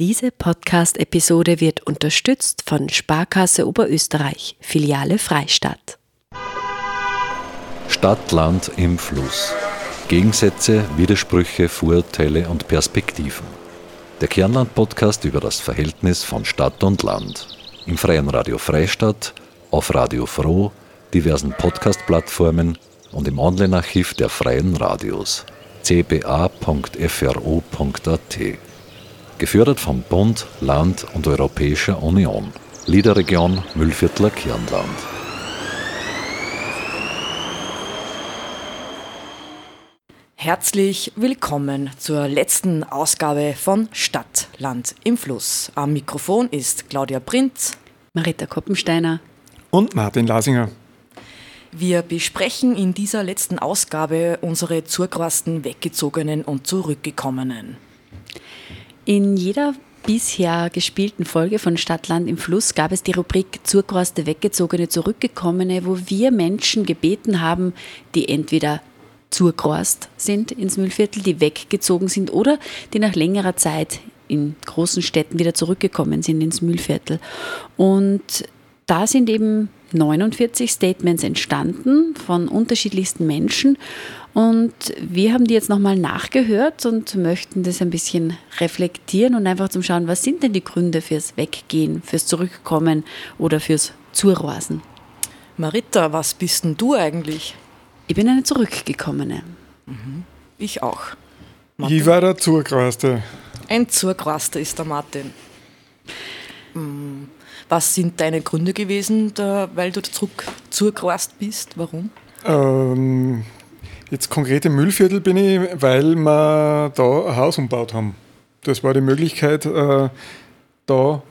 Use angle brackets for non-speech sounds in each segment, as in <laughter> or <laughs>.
Diese Podcast-Episode wird unterstützt von Sparkasse Oberösterreich, Filiale Freistadt. Stadt, Land im Fluss. Gegensätze, Widersprüche, Vorurteile und Perspektiven. Der Kernland-Podcast über das Verhältnis von Stadt und Land. Im freien Radio Freistadt, auf Radio Froh, diversen Podcast-Plattformen und im Online-Archiv der freien Radios cba.fro.at. Gefördert vom Bund, Land und Europäischer Union. Liederregion Müllviertler Kirnland. Herzlich willkommen zur letzten Ausgabe von Stadt, Land im Fluss. Am Mikrofon ist Claudia Prinz, Marita Koppensteiner und Martin Lasinger. Wir besprechen in dieser letzten Ausgabe unsere zurquasten Weggezogenen und Zurückgekommenen. In jeder bisher gespielten Folge von Stadtland im Fluss gab es die Rubrik Zurquaste Weggezogene, Zurückgekommene, wo wir Menschen gebeten haben, die entweder zurquast sind ins Müllviertel, die weggezogen sind oder die nach längerer Zeit in großen Städten wieder zurückgekommen sind ins Müllviertel. Und da sind eben 49 Statements entstanden von unterschiedlichsten Menschen. Und wir haben die jetzt nochmal nachgehört und möchten das ein bisschen reflektieren und einfach zum Schauen, was sind denn die Gründe fürs Weggehen, fürs Zurückkommen oder fürs Zurrasen. Marita, was bist denn du eigentlich? Ich bin eine Zurückgekommene. Mhm. Ich auch. Martin? Ich war der Zurgraste. Ein Zurgraster ist der Martin. Mhm. Was sind deine Gründe gewesen, da, weil du zurück zurgereist bist? Warum? Ähm, jetzt konkret im Müllviertel bin ich, weil wir da ein Haus umbaut haben. Das war die Möglichkeit, äh, da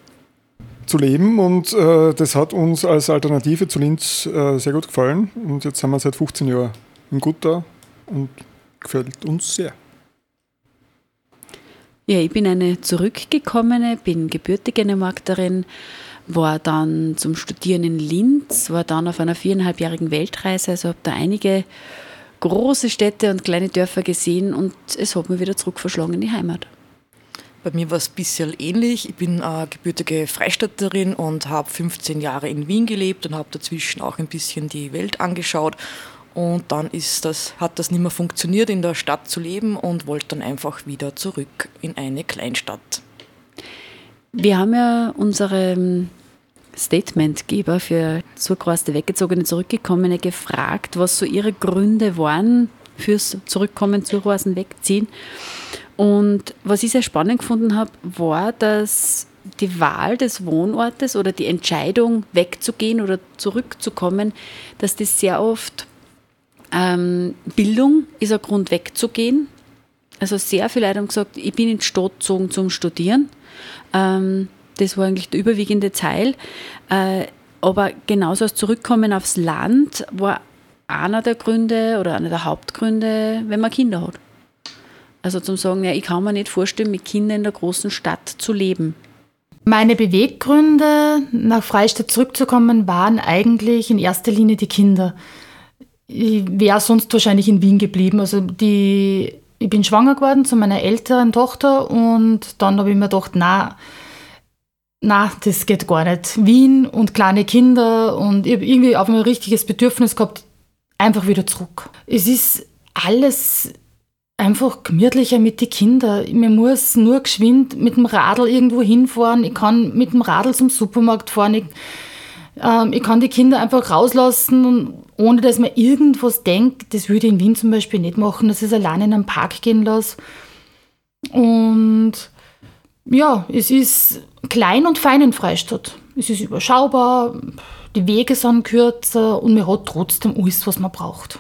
zu leben und äh, das hat uns als Alternative zu Linz äh, sehr gut gefallen. Und jetzt sind wir seit 15 Jahren in Gutta und gefällt uns sehr. Ja, ich bin eine zurückgekommene, bin gebürtige Markterin, war dann zum Studieren in Linz, war dann auf einer viereinhalbjährigen Weltreise, also habe da einige große Städte und kleine Dörfer gesehen und es hat mich wieder zurückverschlagen in die Heimat. Bei mir war es ein bisschen ähnlich. Ich bin äh, gebürtige Freistädterin und habe 15 Jahre in Wien gelebt und habe dazwischen auch ein bisschen die Welt angeschaut. Und dann ist das, hat das nicht mehr funktioniert, in der Stadt zu leben und wollte dann einfach wieder zurück in eine Kleinstadt. Wir haben ja unsere ähm, Statementgeber für zurückreiste Weggezogene, Zurückgekommene gefragt, was so ihre Gründe waren fürs Zurückkommen, Zurreisen, Wegziehen. Und was ich sehr spannend gefunden habe, war, dass die Wahl des Wohnortes oder die Entscheidung, wegzugehen oder zurückzukommen, dass das sehr oft ähm, Bildung ist ein Grund, wegzugehen. Also sehr viele Leute haben gesagt, ich bin in die Stadt gezogen zum Studieren. Ähm, das war eigentlich der überwiegende Teil. Äh, aber genauso als Zurückkommen aufs Land war einer der Gründe oder einer der Hauptgründe, wenn man Kinder hat. Also zum sagen, ja, ich kann mir nicht vorstellen, mit Kindern in der großen Stadt zu leben. Meine Beweggründe, nach Freistadt zurückzukommen, waren eigentlich in erster Linie die Kinder. Ich wäre sonst wahrscheinlich in Wien geblieben. Also die ich bin schwanger geworden zu meiner älteren Tochter und dann habe ich mir gedacht, na, na, das geht gar nicht. Wien und kleine Kinder und ich habe irgendwie auf ein richtiges Bedürfnis gehabt, einfach wieder zurück. Es ist alles einfach gemütlicher mit den Kindern. Man muss nur geschwind mit dem Radl irgendwo hinfahren. Ich kann mit dem Radl zum Supermarkt fahren. Ich, ähm, ich kann die Kinder einfach rauslassen ohne dass man irgendwas denkt, das würde ich in Wien zum Beispiel nicht machen, dass ich es alleine in einen Park gehen lasse. Und ja, es ist klein und fein in Freistadt. Es ist überschaubar, die Wege sind kürzer und man hat trotzdem alles, was man braucht.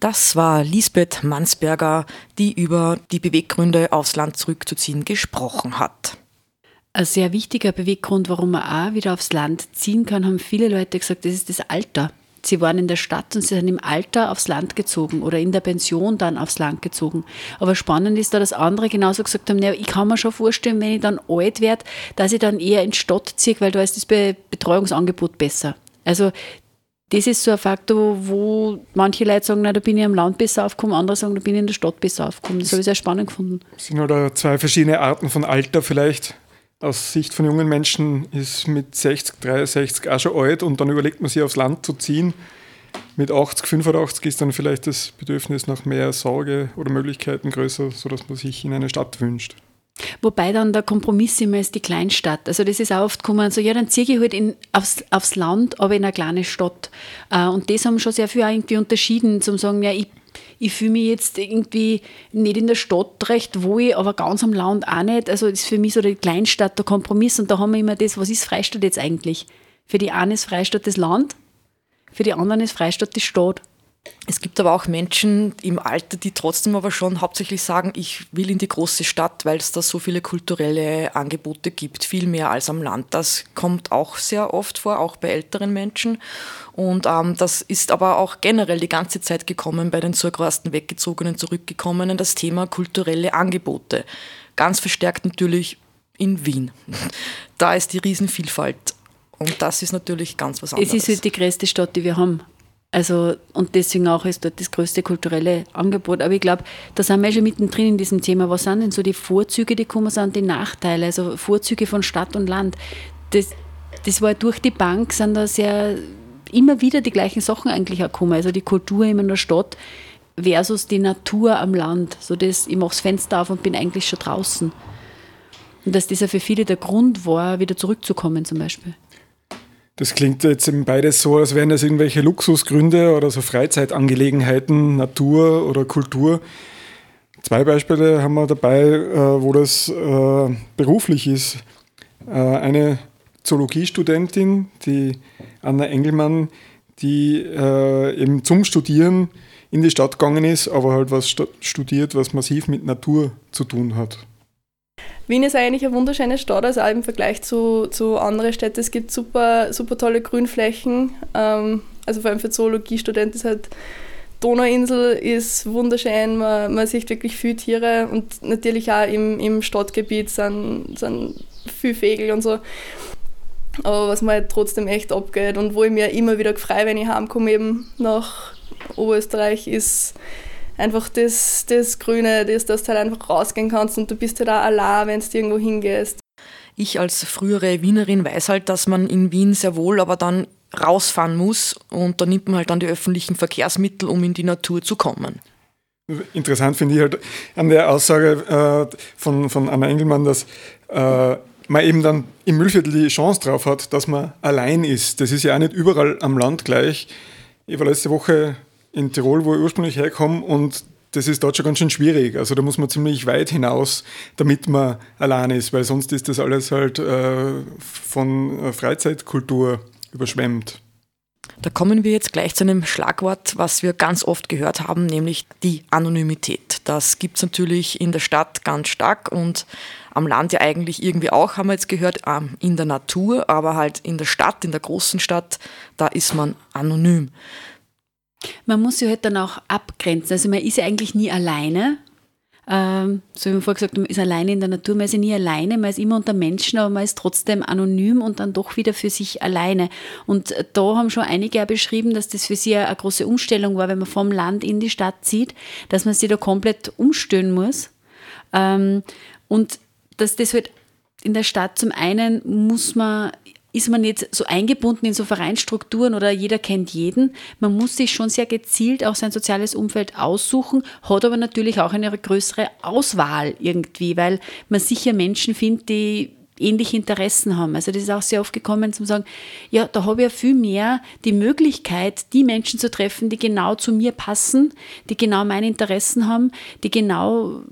Das war Lisbeth Mansberger, die über die Beweggründe aufs Land zurückzuziehen gesprochen hat. Ein sehr wichtiger Beweggrund, warum man auch wieder aufs Land ziehen kann, haben viele Leute gesagt, das ist das Alter. Sie waren in der Stadt und sie sind im Alter aufs Land gezogen oder in der Pension dann aufs Land gezogen. Aber spannend ist da, dass andere genauso gesagt haben, ja, ich kann mir schon vorstellen, wenn ich dann alt werde, dass ich dann eher in Stadt ziehe, weil da ist das Betreuungsangebot besser. Also das ist so ein Faktor, wo manche Leute sagen, na, da bin ich am Land besser aufgekommen, andere sagen, da bin ich in der Stadt besser aufgekommen. Das habe ich sehr spannend gefunden. Es sind oder zwei verschiedene Arten von Alter vielleicht. Aus Sicht von jungen Menschen ist mit 60, 63 auch schon alt und dann überlegt man sich aufs Land zu ziehen. Mit 80, 85 ist dann vielleicht das Bedürfnis nach mehr Sorge oder Möglichkeiten größer, sodass man sich in eine Stadt wünscht. Wobei dann der Kompromiss immer ist die Kleinstadt. Also das ist auch oft gekommen, so ja, dann ziehe ich halt in, aufs, aufs Land, aber in eine kleine Stadt. Äh, und das haben schon sehr viel irgendwie unterschieden, zum sagen, ja, ich, ich fühle mich jetzt irgendwie nicht in der Stadt recht wohl, aber ganz am Land auch nicht. Also das ist für mich so die Kleinstadt der Kompromiss. Und da haben wir immer das, was ist Freistadt jetzt eigentlich? Für die einen ist Freistadt das Land, für die anderen ist Freistadt die Stadt. Es gibt aber auch Menschen im Alter, die trotzdem aber schon hauptsächlich sagen, ich will in die große Stadt, weil es da so viele kulturelle Angebote gibt, viel mehr als am Land. Das kommt auch sehr oft vor, auch bei älteren Menschen. Und ähm, das ist aber auch generell die ganze Zeit gekommen bei den zurückreisten, weggezogenen, zurückgekommenen, das Thema kulturelle Angebote. Ganz verstärkt natürlich in Wien. <laughs> Da ist die Riesenvielfalt. Und das ist natürlich ganz was anderes. Es ist halt die größte Stadt, die wir haben. Also, und deswegen auch ist dort das größte kulturelle Angebot. Aber ich glaube, da sind wir schon mittendrin in diesem Thema. Was sind denn so die Vorzüge, die kommen, sind die Nachteile, also Vorzüge von Stadt und Land? Das, das war durch die Bank, sind da sehr, immer wieder die gleichen Sachen eigentlich auch gekommen. Also die Kultur in der Stadt versus die Natur am Land. So das, ich mache das Fenster auf und bin eigentlich schon draußen. Und dass das ja für viele der Grund war, wieder zurückzukommen zum Beispiel. Das klingt jetzt eben beides so, als wären das irgendwelche Luxusgründe oder so Freizeitangelegenheiten, Natur oder Kultur. Zwei Beispiele haben wir dabei, äh, wo das äh, beruflich ist. Äh, eine Zoologiestudentin, die Anna Engelmann, die eben zum Studieren in die Stadt gegangen ist, aber halt was studiert, was massiv mit Natur zu tun hat. Wien ist eigentlich eine wunderschöne Stadt, also auch im Vergleich zu, zu anderen Städten. Es gibt super, super tolle Grünflächen. Ähm, also vor allem für Zoologiestudenten ist halt Donauinsel ist wunderschön, man, man sieht wirklich viele Tiere und natürlich auch im, im Stadtgebiet sind, sind viele Vögel und so. Aber was mir halt trotzdem echt abgeht und wo ich mir immer wieder freue, wenn ich heimkomme eben nach Oberösterreich, ist einfach das, das Grüne, das, dass du halt einfach rausgehen kannst und du bist halt auch allein, wenn du irgendwo hingehst. Ich als frühere Wienerin weiß halt, dass man in Wien sehr wohl aber dann rausfahren muss und da nimmt man halt dann die öffentlichen Verkehrsmittel, um in die Natur zu kommen. Interessant finde ich halt an der Aussage äh, von, von Anna Engelmann, dass äh, man eben dann im Müllviertel die Chance drauf hat, dass man allein ist. Das ist ja auch nicht überall am Land gleich. Ich war letzte Woche in Tirol, wo ich ursprünglich herkomme und das ist dort schon ganz schön schwierig. Also da muss man ziemlich weit hinaus, damit man allein ist, weil sonst ist das alles halt äh, von Freizeitkultur überschwemmt. Da kommen wir jetzt gleich zu einem Schlagwort, was wir ganz oft gehört haben, nämlich die Anonymität. Das gibt es natürlich in der Stadt ganz stark und am Land ja eigentlich irgendwie auch, haben wir jetzt gehört, ähm, in der Natur, aber halt in der Stadt, in der großen Stadt, da ist man anonym. Man muss sich halt dann auch abgrenzen. Also man ist ja eigentlich nie alleine. Ähm, so wie man vorher gesagt man ist alleine in der Natur, man ist ja nie alleine, man ist immer unter Menschen, aber man ist trotzdem anonym und dann doch wieder für sich alleine. Und da haben schon einige ja beschrieben, dass das für sie eine große Umstellung war, wenn man vom Land in die Stadt zieht, dass man sich da komplett umstellen muss. Ähm, und dass das halt in der Stadt zum einen muss man ist man nicht so eingebunden in so Vereinsstrukturen oder jeder kennt jeden. Man muss sich schon sehr gezielt auch sein soziales Umfeld aussuchen, hat aber natürlich auch eine größere Auswahl irgendwie, weil man sicher Menschen findet, die ähnliche Interessen haben. Also das ist auch sehr oft gekommen zum sagen, ja, da habe ich ja viel mehr die Möglichkeit, die Menschen zu treffen, die genau zu mir passen, die genau meine Interessen haben, die genau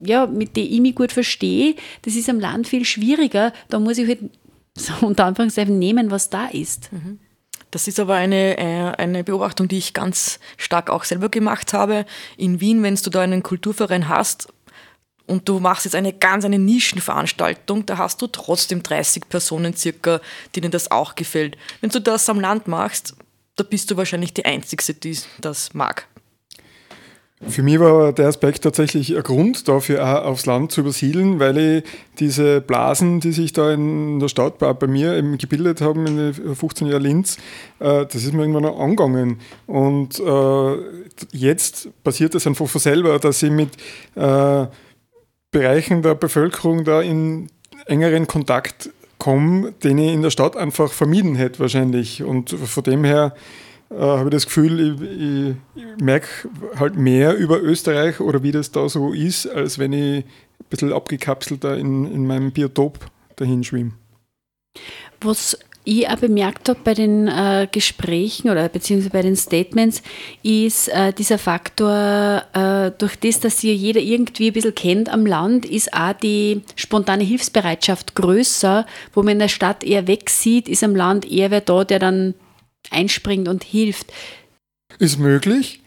ja, mit denen ich mich gut verstehe. Das ist am Land viel schwieriger. Da muss ich halt so unter Anführungszeichen nehmen, was da ist. Das ist aber eine, äh, eine Beobachtung, die ich ganz stark auch selber gemacht habe. In Wien, wenn du da einen Kulturverein hast und du machst jetzt eine ganz eine Nischenveranstaltung, da hast du trotzdem 30 Personen circa, denen das auch gefällt. Wenn du das am Land machst, da bist du wahrscheinlich die Einzige, die das mag. Für mich war der Aspekt tatsächlich ein Grund dafür, auch aufs Land zu übersiedeln, weil ich diese Blasen, die sich da in der Stadt bei mir eben gebildet haben, in den 15 Jahren Linz, äh, das ist mir irgendwann auch angegangen. Und äh, jetzt passiert das einfach von selber, dass ich mit äh, Bereichen der Bevölkerung da in engeren Kontakt komme, den ich in der Stadt einfach vermieden hätte wahrscheinlich. Und von dem her äh, habe ich das Gefühl, ich, ich, merke halt mehr über Österreich oder wie das da so ist, als wenn ich ein bisschen abgekapselter in, in meinem Biotop dahin schwimme. Was ich auch bemerkt habe bei den äh, Gesprächen oder beziehungsweise bei den Statements, ist äh, dieser Faktor, äh, durch das, dass sie jeder irgendwie ein bisschen kennt am Land, ist auch die spontane Hilfsbereitschaft größer, wo man in der Stadt eher wegsieht, ist am Land eher wer da, der dann einspringt und hilft. Ist möglich.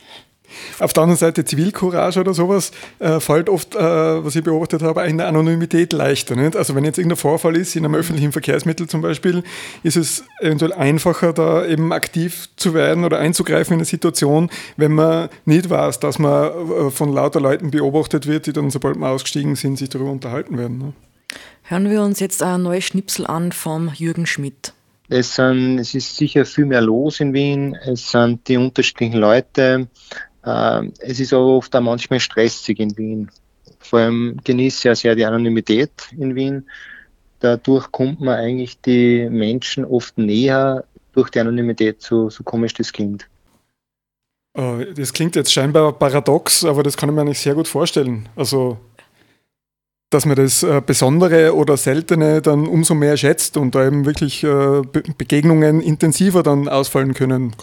Auf der anderen Seite Zivilcourage oder sowas äh, fällt oft, äh, was ich beobachtet habe, in der Anonymität leichter. Nicht? Also wenn jetzt irgendein Vorfall ist, in einem öffentlichen Verkehrsmittel zum Beispiel, ist es eventuell einfacher, da eben aktiv zu werden oder einzugreifen in eine Situation, wenn man nicht weiß, dass man äh, von lauter Leuten beobachtet wird, die dann, sobald wir ausgestiegen sind, sich darüber unterhalten werden. Ne? Hören wir uns jetzt ein neues Schnipsel an vom Jürgen Schmidt. Es, sind, es ist sicher viel mehr los in Wien. Es sind die unterschiedlichen Leute. Ähm, es ist aber oft auch manchmal stressig in Wien. Vor allem genieße ich ja sehr die Anonymität in Wien. Dadurch kommt man eigentlich die Menschen oft näher durch die Anonymität, so, so komisch das klingt. Äh, das klingt jetzt scheinbar paradox, aber das kann ich mir eigentlich sehr gut vorstellen. Also, dass man das äh, Besondere oder Seltene dann umso mehr schätzt und da eben wirklich äh, Begegnungen intensiver dann ausfallen können.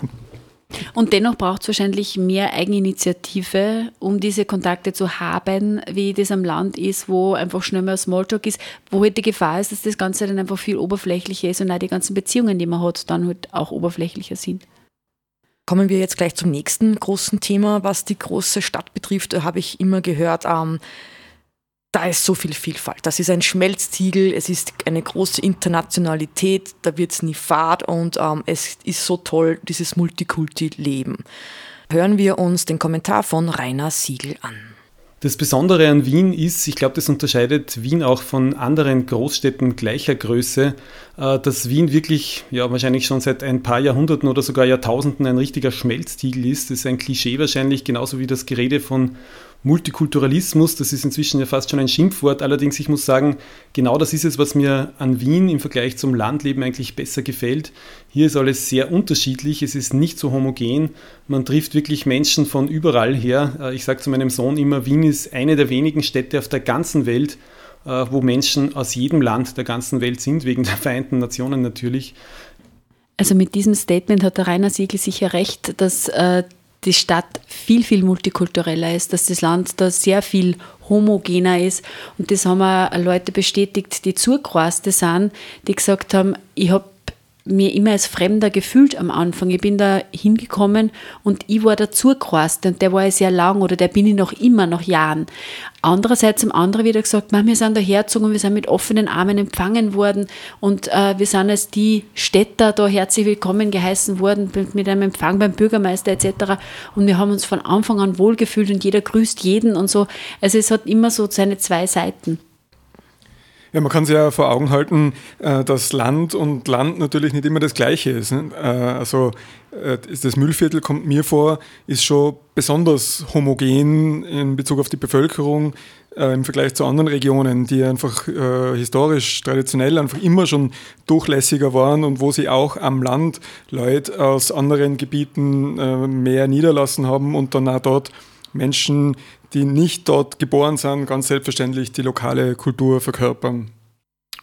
Und dennoch braucht es wahrscheinlich mehr Eigeninitiative, um diese Kontakte zu haben, wie das am Land ist, wo einfach schnell mal Smalltalk ist, wo halt die Gefahr ist, dass das Ganze dann einfach viel oberflächlicher ist und auch die ganzen Beziehungen, die man hat, dann halt auch oberflächlicher sind. Kommen wir jetzt gleich zum nächsten großen Thema, was die große Stadt betrifft. Da habe ich immer gehört, ähm, da ist so viel Vielfalt. Das ist ein Schmelztiegel, es ist eine große Internationalität, da wird es nie fad und ähm, es ist so toll, dieses Multikulti-Leben. Hören wir uns den Kommentar von Rainer Siegel an. Das Besondere an Wien ist, ich glaube, das unterscheidet Wien auch von anderen Großstädten gleicher Größe, äh, dass Wien wirklich, ja, wahrscheinlich schon seit ein paar Jahrhunderten oder sogar Jahrtausenden ein richtiger Schmelztiegel ist. Das ist ein Klischee wahrscheinlich, genauso wie das Gerede von Multikulturalismus, das ist inzwischen ja fast schon ein Schimpfwort. Allerdings, ich muss sagen, genau das ist es, was mir an Wien im Vergleich zum Landleben eigentlich besser gefällt. Hier ist alles sehr unterschiedlich, es ist nicht so homogen. Man trifft wirklich Menschen von überall her. Äh, ich sage zu meinem Sohn immer, Wien ist eine der wenigen Städte auf der ganzen Welt, äh, wo Menschen aus jedem Land der ganzen Welt sind, wegen der Vereinten Nationen natürlich. Also mit diesem Statement hat der Rainer Siegel sicher recht, dass äh, die Stadt viel, viel multikultureller ist, dass das Land da sehr viel homogener ist. Und das haben auch Leute bestätigt, die zugereist sind, die gesagt haben, ich habe mir immer als Fremder gefühlt am Anfang. Ich bin da hingekommen und ich war dazugereist und der war sehr lang oder der bin ich noch immer, nach Jahren. Andererseits haben andere wieder gesagt, wir sind da hergezogen und wir sind mit offenen Armen empfangen worden und äh, wir sind als die Städter da herzlich willkommen geheißen worden mit einem Empfang beim Bürgermeister etc. Und wir haben uns von Anfang an wohlgefühlt und jeder grüßt jeden und so. Also es hat immer so seine zwei Seiten. Ja, man kann sich ja vor Augen halten, äh, dass Land und Land natürlich nicht immer das Gleiche ist. Ne? Äh, also äh, das Müllviertel kommt mir vor, ist schon besonders homogen in Bezug auf die Bevölkerung im Vergleich zu anderen Regionen, die einfach historisch, traditionell einfach immer schon durchlässiger waren und wo sie auch am Land Leute aus anderen Gebieten mehr niederlassen haben und dann auch dort Menschen, die nicht dort geboren sind, ganz selbstverständlich die lokale Kultur verkörpern.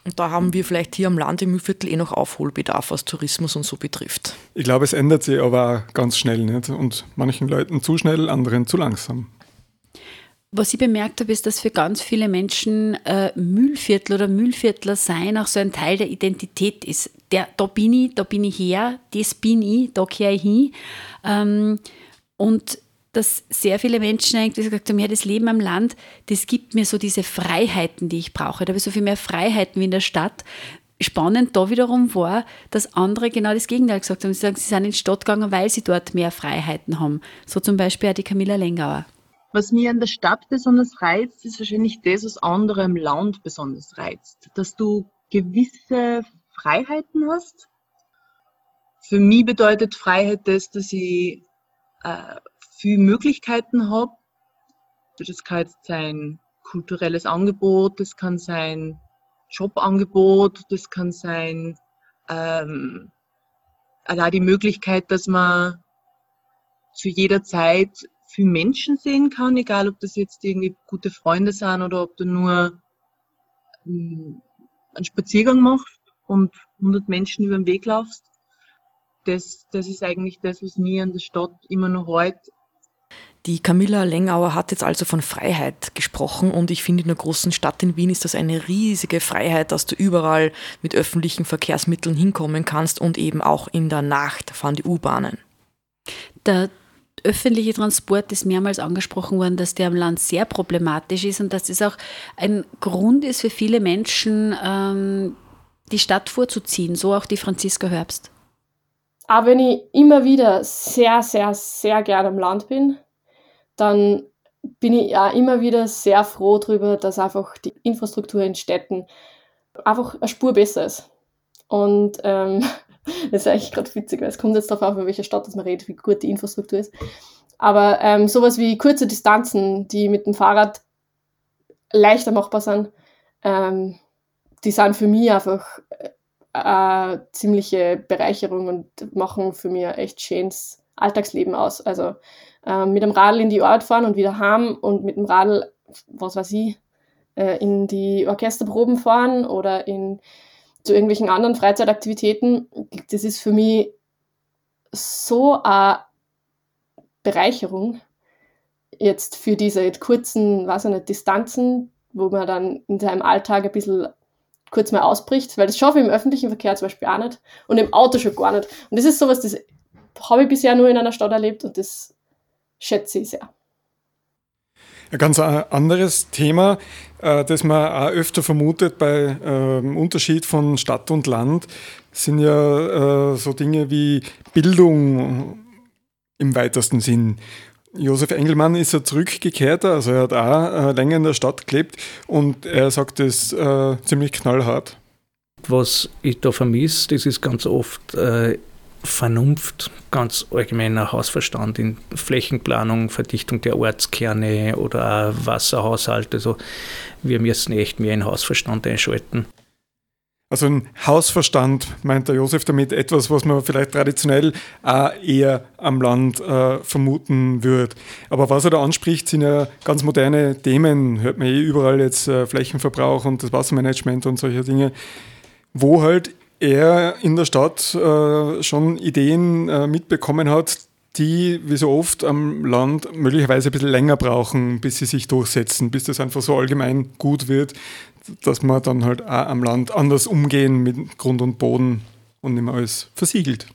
Und da haben wir vielleicht hier am Land im Mühlviertel eh noch Aufholbedarf, was Tourismus und so betrifft. Ich glaube, es ändert sich aber auch ganz schnell nicht. Und manchen Leuten zu schnell, anderen zu langsam. Was ich bemerkt habe, ist, dass für ganz viele Menschen äh, Mühlviertel oder Mühlviertler sein auch so ein Teil der Identität ist. Der, da bin ich, da bin ich her, das bin ich, da kehre ich hin. Ähm, und dass sehr viele Menschen eigentlich gesagt haben, ja, das Leben am Land, das gibt mir so diese Freiheiten, die ich brauche. Da habe ich so viel mehr Freiheiten wie in der Stadt. Spannend da wiederum war, dass andere genau das Gegenteil gesagt haben. Sie sagen, sie sind in die Stadt gegangen, weil sie dort mehr Freiheiten haben. So zum Beispiel auch die Camilla Lengauer. Was mir an der Stadt besonders reizt, ist wahrscheinlich das, was andere im Land besonders reizt. Dass du gewisse Freiheiten hast. Für mich bedeutet Freiheit das, dass ich äh, viele Möglichkeiten habe. Das kann jetzt sein kulturelles Angebot, das kann sein Jobangebot, das kann sein ähm, allein die Möglichkeit, dass man zu jeder Zeit viel Menschen sehen kann, egal ob das jetzt irgendwie gute Freunde sind oder ob du nur ähm, einen Spaziergang machst und 100 Menschen über den Weg laufst. Das, das ist eigentlich das, was mir an der Stadt immer noch heute die Camilla Lengauer hat jetzt also von Freiheit gesprochen und ich finde, in einer großen Stadt in Wien ist das eine riesige Freiheit, dass du überall mit öffentlichen Verkehrsmitteln hinkommen kannst und eben auch in der Nacht fahren die U-Bahnen. Der öffentliche Transport ist mehrmals angesprochen worden, dass der am Land sehr problematisch ist und dass das auch ein Grund ist für viele Menschen, ähm, die Stadt vorzuziehen, so auch die Franziska Herbst. Aber wenn ich immer wieder sehr, sehr, sehr gerne am Land bin, dann bin ich ja immer wieder sehr froh darüber, dass einfach die Infrastruktur in Städten einfach eine Spur besser ist. Und ähm, <laughs> das ist eigentlich gerade witzig, weil es kommt jetzt darauf an, welcher Stadt das man redet, wie gut die Infrastruktur ist. Aber ähm, sowas wie kurze Distanzen, die mit dem Fahrrad leichter machbar sind, ähm, die sind für mich einfach eine äh, ziemliche Bereicherung und machen für mich echt schönes Alltagsleben aus. Also ähm, mit dem Radl in die Ort fahren und wieder heim und mit dem Radl, was weiß ich, äh, in die Orchesterproben fahren oder in, zu irgendwelchen anderen Freizeitaktivitäten, das ist für mich so eine Bereicherung jetzt für diese kurzen, weiß ich nicht, Distanzen, wo man dann in seinem Alltag ein bisschen kurz mal ausbricht, weil das schaffe ich im öffentlichen Verkehr zum Beispiel auch nicht und im Auto schon gar nicht. Und das ist sowas, das habe ich bisher nur in einer Stadt erlebt und das schätze ich sehr. Ein ganz anderes Thema, äh, das man auch öfter vermutet bei ähm, Unterschied von Stadt und Land, sind ja äh, so Dinge wie Bildung im weitesten Sinn. Josef Engelmann ist ja zurückgekehrt, also er hat auch äh, länger in der Stadt gelebt und er sagt es ziemlich knallhart. Was ich da vermisse, das ist ganz oft äh, Vernunft, ganz allgemeiner Hausverstand in Flächenplanung, Verdichtung der Ortskerne oder Wasserhaushalt. Also wir müssen echt mehr in Hausverstand einschalten. Also ein Hausverstand meint der Josef damit etwas, was man vielleicht traditionell auch eher am Land äh, vermuten würde. Aber was er da anspricht, sind ja ganz moderne Themen. Hört man eh überall jetzt äh, Flächenverbrauch und das Wassermanagement und solche Dinge, wo halt er in der Stadt äh, schon Ideen äh, mitbekommen hat, die, wie so oft am Land, möglicherweise ein bisschen länger brauchen, bis sie sich durchsetzen, bis das einfach so allgemein gut wird, dass man dann halt auch am Land anders umgehen mit Grund und Boden und nicht mehr alles versiegelt.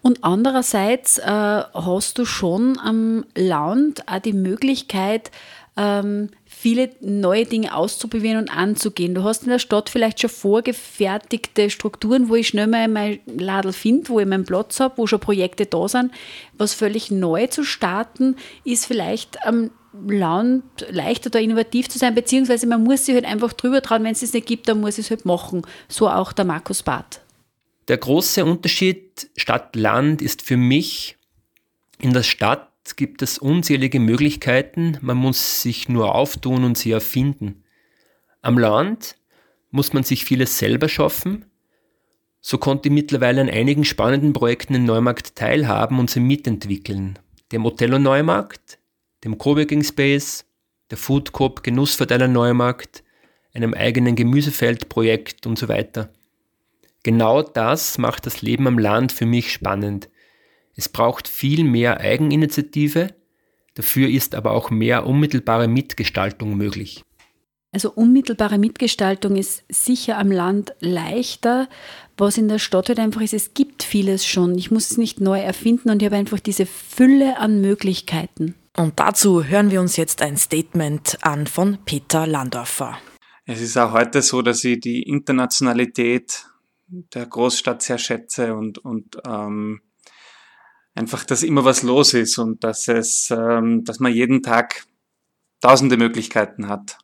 Und andererseits äh, hast du schon am Land auch die Möglichkeit, ähm, viele neue Dinge auszuprobieren und anzugehen. Du hast in der Stadt vielleicht schon vorgefertigte Strukturen, wo ich schnell mal mein Ladel finde, wo ich meinen Platz habe, wo schon Projekte da sind. Was völlig neu zu starten, ist vielleicht am Land leichter da innovativ zu sein, beziehungsweise man muss sich halt einfach drüber trauen, wenn es es nicht gibt, dann muss es halt machen. So auch der Markus Barth. Der große Unterschied Stadt-Land ist für mich, in der Stadt gibt es unzählige Möglichkeiten, man muss sich nur auftun und sie erfinden. Am Land muss man sich vieles selber schaffen. So konnte ich mittlerweile an einigen spannenden Projekten in Neumarkt teilhaben und sie mitentwickeln. Dem Otello Neumarkt, dem Coworking Space, der Food Coop Genussverteiler Neumarkt, einem eigenen Gemüsefeldprojekt und so weiter. Genau das macht das Leben am Land für mich spannend. Es braucht viel mehr Eigeninitiative, dafür ist aber auch mehr unmittelbare Mitgestaltung möglich. Also unmittelbare Mitgestaltung ist sicher am Land leichter. Was in der Stadt halt einfach ist, es gibt vieles schon. Ich muss es nicht neu erfinden und ich habe einfach diese Fülle an Möglichkeiten. Und dazu hören wir uns jetzt ein Statement an von Peter Landorfer. Es ist auch heute so, dass ich die Internationalität der Großstadt sehr schätze und, und ähm, einfach, dass immer was los ist und dass es, ähm, dass man jeden Tag tausende Möglichkeiten hat.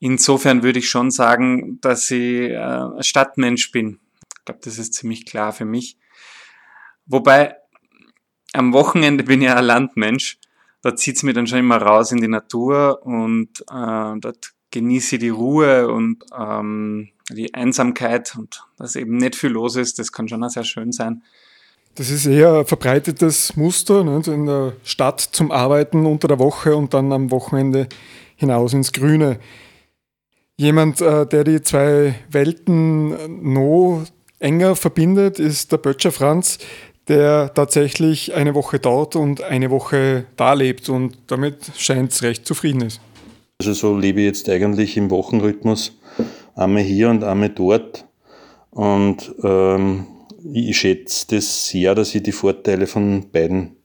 Insofern würde ich schon sagen, dass ich äh, Stadtmensch bin. Ich glaube, das ist ziemlich klar für mich. Wobei am Wochenende bin ich ein Landmensch. Da zieht's mir dann schon immer raus in die Natur und äh, dort genieße die Ruhe und ähm, die Einsamkeit und dass eben nicht viel los ist, das kann schon auch sehr schön sein. Das ist eher ein verbreitetes Muster ne, in der Stadt zum Arbeiten unter der Woche und dann am Wochenende hinaus ins Grüne. Jemand, äh, der die zwei Welten noch enger verbindet, ist der Böttcher Franz, der tatsächlich eine Woche dort und eine Woche da lebt und damit scheint es recht zufrieden ist. Also so lebe ich jetzt eigentlich im Wochenrhythmus, einmal hier und einmal dort. Und ähm, ich schätze das sehr, dass ich die Vorteile von beiden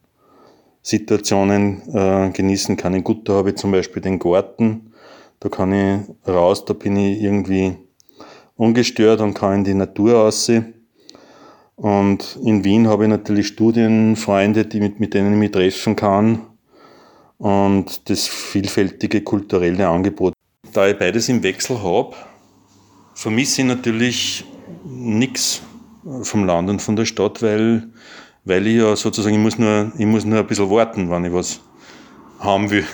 Situationen äh, genießen kann. In Gutta habe ich zum Beispiel den Garten, da kann ich raus, da bin ich irgendwie ungestört und kann in die Natur aussehen. Und in Wien habe ich natürlich Studienfreunde, die mit, mit denen ich mich treffen kann. Und das vielfältige kulturelle Angebot. Da ich beides im Wechsel habe, vermisse ich natürlich nichts vom Land und von der Stadt, weil, weil ich ja sozusagen, ich muss, nur, ich muss nur ein bisschen warten, wenn ich was haben will.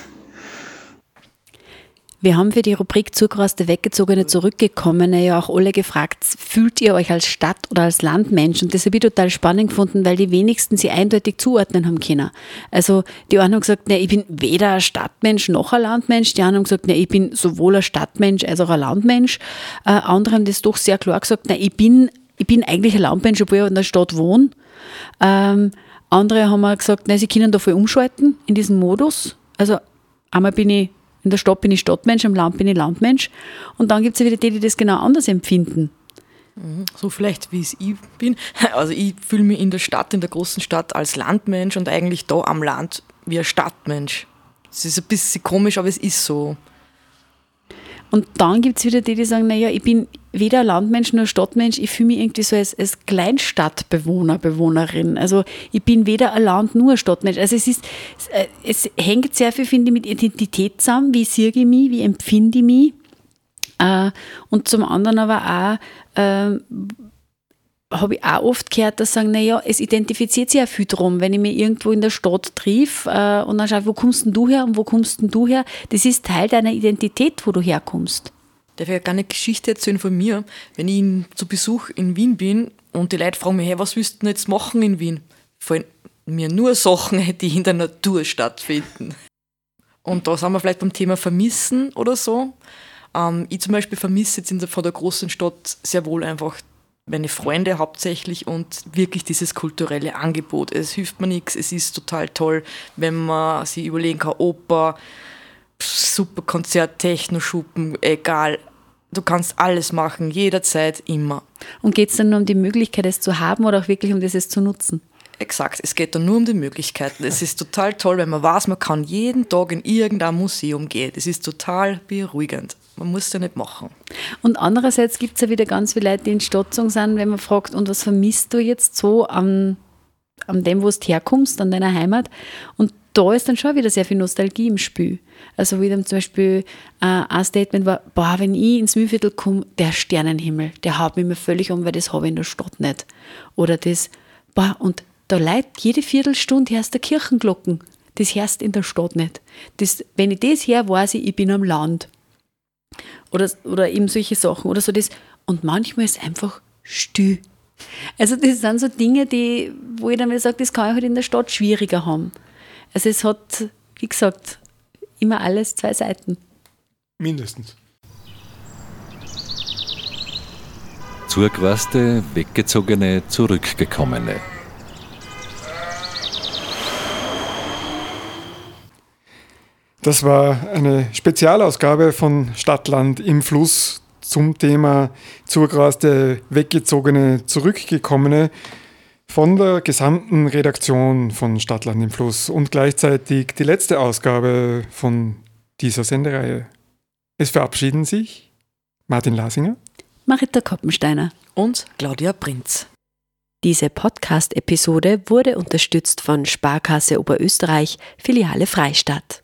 Wir haben für die Rubrik Zugereiste Weggezogene, Zurückgekommene ja auch alle gefragt, fühlt ihr euch als Stadt- oder als Landmensch? Und das habe ich total spannend gefunden, weil die wenigsten sie eindeutig zuordnen haben können. Also die einen haben gesagt, ne, ich bin weder ein Stadtmensch noch ein Landmensch. Die anderen haben gesagt, ne, ich bin sowohl ein Stadtmensch als auch ein Landmensch. Äh, andere haben das doch sehr klar gesagt, ne, ich bin, ich bin eigentlich ein Landmensch, obwohl ich in der Stadt wohne. Ähm, andere haben gesagt, ne, sie können da voll umschalten in diesem Modus. Also einmal bin ich in der Stadt bin ich Stadtmensch, am Land bin ich Landmensch. Und dann gibt es ja wieder die, die das genau anders empfinden. Mhm. So vielleicht, wie es ich bin. <laughs> Also ich fühle mich in der Stadt, in der großen Stadt als Landmensch und eigentlich da am Land wie ein Stadtmensch. Es ist ein bisschen komisch, aber es ist so. Und dann gibt es wieder die, die sagen, naja, ich bin weder Landmensch noch Stadtmensch, ich fühle mich irgendwie so als, als Kleinstadtbewohner, Bewohnerin. Also ich bin weder ein Land nur ein Stadtmensch. Also es ist, es äh, hängt sehr viel, finde ich, mit Identität zusammen, wie sehe ich mich, wie empfinde ich mich. Äh, und zum anderen aber auch, äh, habe ich auch oft gehört, dass sagen, naja, es identifiziert sich ja viel drum, wenn ich mich irgendwo in der Stadt triff äh, und dann schaue, wo kommst denn du her und wo kommst denn du her? Das ist Teil deiner Identität, wo du herkommst. Darf ich ja gar eine Geschichte erzählen von mir, wenn ich zu Besuch in Wien bin und die Leute fragen mich, hey, was willst du denn jetzt machen in Wien? Fallen mir nur Sachen, die in der Natur stattfinden. Und da sind wir vielleicht beim Thema Vermissen oder so. Ähm, ich zum Beispiel vermisse jetzt in der, vor der großen Stadt sehr wohl einfach meine Freunde hauptsächlich und wirklich dieses kulturelle Angebot. Es hilft mir nichts, es ist total toll, wenn man sich überlegen kann, Oper, super Konzert, Techno-Schuppen, egal. Du kannst alles machen, jederzeit, immer. Und geht es dann nur um die Möglichkeit, es zu haben oder auch wirklich um dieses zu nutzen? Exakt, es geht dann nur um die Möglichkeiten. Es ist total toll, wenn man weiß, man kann jeden Tag in irgendein Museum gehen. Das ist total beruhigend. Man muss es ja nicht machen. Und andererseits gibt es ja wieder ganz viele Leute, die in Stotzung sind, wenn man fragt, und was vermisst du jetzt so an, an dem, wo du herkommst, an deiner Heimat? Und da ist dann schon wieder sehr viel Nostalgie im Spiel. Also wie dann zum Beispiel äh, ein Statement war, boah, wenn ich ins Mühlviertel komme, der Sternenhimmel, der haut mich mir völlig um, weil das habe ich in der Stadt nicht. Oder das, boah, und da leidet jede Viertelstunde hörst der Kirchenglocken. Das hörst in der Stadt nicht. Das, wenn ich das her weiß ich, ich bin am Land. Oder, oder eben solche Sachen. Oder so das. Und manchmal ist es einfach still. Also das sind so Dinge, die, wo ich dann wieder sage, das kann ich halt in der Stadt schwieriger haben. Also es hat, wie gesagt, immer alles zwei Seiten. Mindestens. Zurückreiste, weggezogene, zurückgekommene. Das war eine Spezialausgabe von Stadtland im Fluss zum Thema zugereiste, weggezogene, zurückgekommene von der gesamten Redaktion von Stadtland im Fluss und gleichzeitig die letzte Ausgabe von dieser Sendereihe. Es verabschieden sich Martin Lasinger, Marita Koppensteiner und Claudia Prinz. Diese Podcast-Episode wurde unterstützt von Sparkasse Oberösterreich, Filiale Freistadt.